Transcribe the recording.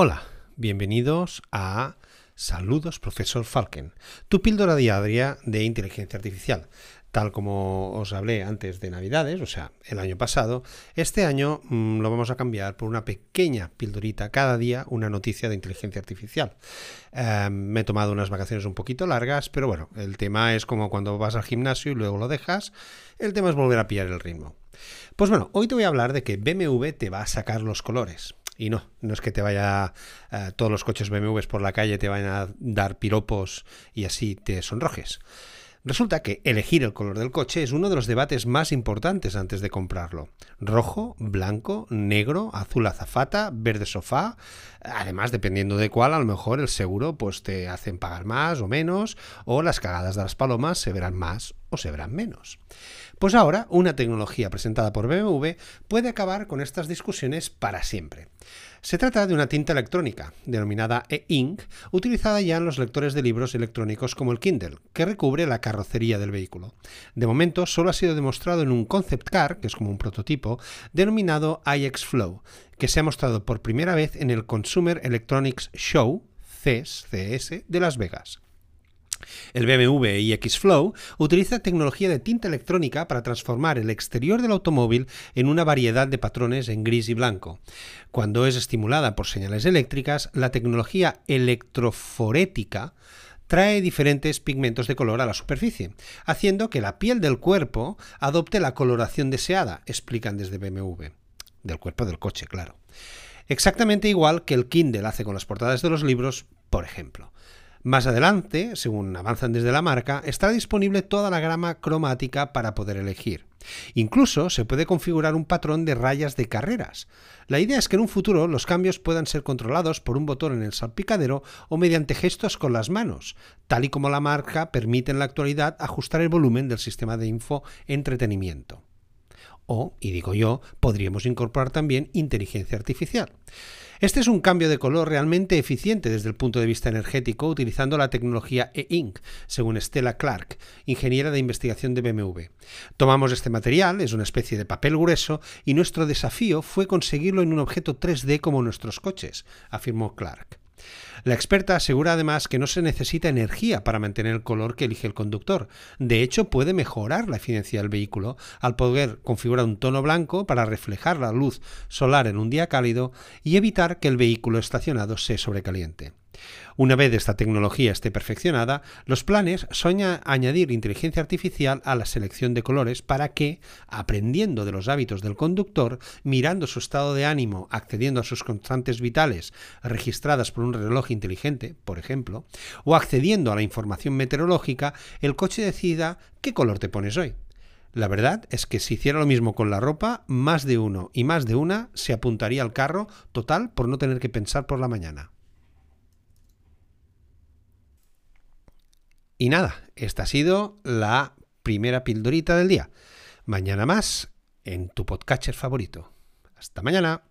Hola, bienvenidos a Saludos, profesor Falken, tu píldora diaria de inteligencia artificial. Tal como os hablé antes de Navidades, o sea, el año pasado, este año mm, lo vamos a cambiar por una pequeña pildorita cada día, una noticia de inteligencia artificial. Em, me he tomado unas vacaciones un poquito largas, pero bueno, el tema es como cuando vas al gimnasio y luego lo dejas, el tema es volver a pillar el ritmo. Pues bueno, hoy te voy a hablar de que BMW te va a sacar los colores. Y no, no es que te vaya eh, todos los coches BMWs por la calle te vayan a dar piropos y así te sonrojes. Resulta que elegir el color del coche es uno de los debates más importantes antes de comprarlo. Rojo, blanco, negro, azul azafata, verde sofá. Además, dependiendo de cuál, a lo mejor el seguro pues te hacen pagar más o menos, o las cagadas de las palomas se verán más o se verán menos. Pues ahora, una tecnología presentada por BMW puede acabar con estas discusiones para siempre. Se trata de una tinta electrónica, denominada e-ink, utilizada ya en los lectores de libros electrónicos como el Kindle, que recubre la carrocería del vehículo. De momento solo ha sido demostrado en un concept car, que es como un prototipo, denominado iX Flow, que se ha mostrado por primera vez en el Consumer Electronics Show, CES, de Las Vegas. El BMW iX Flow utiliza tecnología de tinta electrónica para transformar el exterior del automóvil en una variedad de patrones en gris y blanco. Cuando es estimulada por señales eléctricas, la tecnología electroforética trae diferentes pigmentos de color a la superficie, haciendo que la piel del cuerpo adopte la coloración deseada, explican desde BMW. Del cuerpo del coche, claro. Exactamente igual que el Kindle hace con las portadas de los libros, por ejemplo. Más adelante, según avanzan desde la marca, estará disponible toda la gama cromática para poder elegir. Incluso se puede configurar un patrón de rayas de carreras. La idea es que en un futuro los cambios puedan ser controlados por un botón en el salpicadero o mediante gestos con las manos, tal y como la marca permite en la actualidad ajustar el volumen del sistema de info entretenimiento. O, y digo yo, podríamos incorporar también inteligencia artificial. Este es un cambio de color realmente eficiente desde el punto de vista energético utilizando la tecnología e-ink, según Stella Clark, ingeniera de investigación de BMW. Tomamos este material, es una especie de papel grueso, y nuestro desafío fue conseguirlo en un objeto 3D como nuestros coches, afirmó Clark. La experta asegura además que no se necesita energía para mantener el color que elige el conductor. De hecho, puede mejorar la eficiencia del vehículo al poder configurar un tono blanco para reflejar la luz solar en un día cálido y evitar que el vehículo estacionado se sobrecaliente. Una vez esta tecnología esté perfeccionada, los planes son añadir inteligencia artificial a la selección de colores para que, aprendiendo de los hábitos del conductor, mirando su estado de ánimo, accediendo a sus constantes vitales registradas por un reloj inteligente, por ejemplo, o accediendo a la información meteorológica, el coche decida qué color te pones hoy. La verdad es que si hiciera lo mismo con la ropa, más de uno y más de una se apuntaría al carro total por no tener que pensar por la mañana. Y nada, esta ha sido la primera pildorita del día. Mañana más en tu podcatcher favorito. Hasta mañana.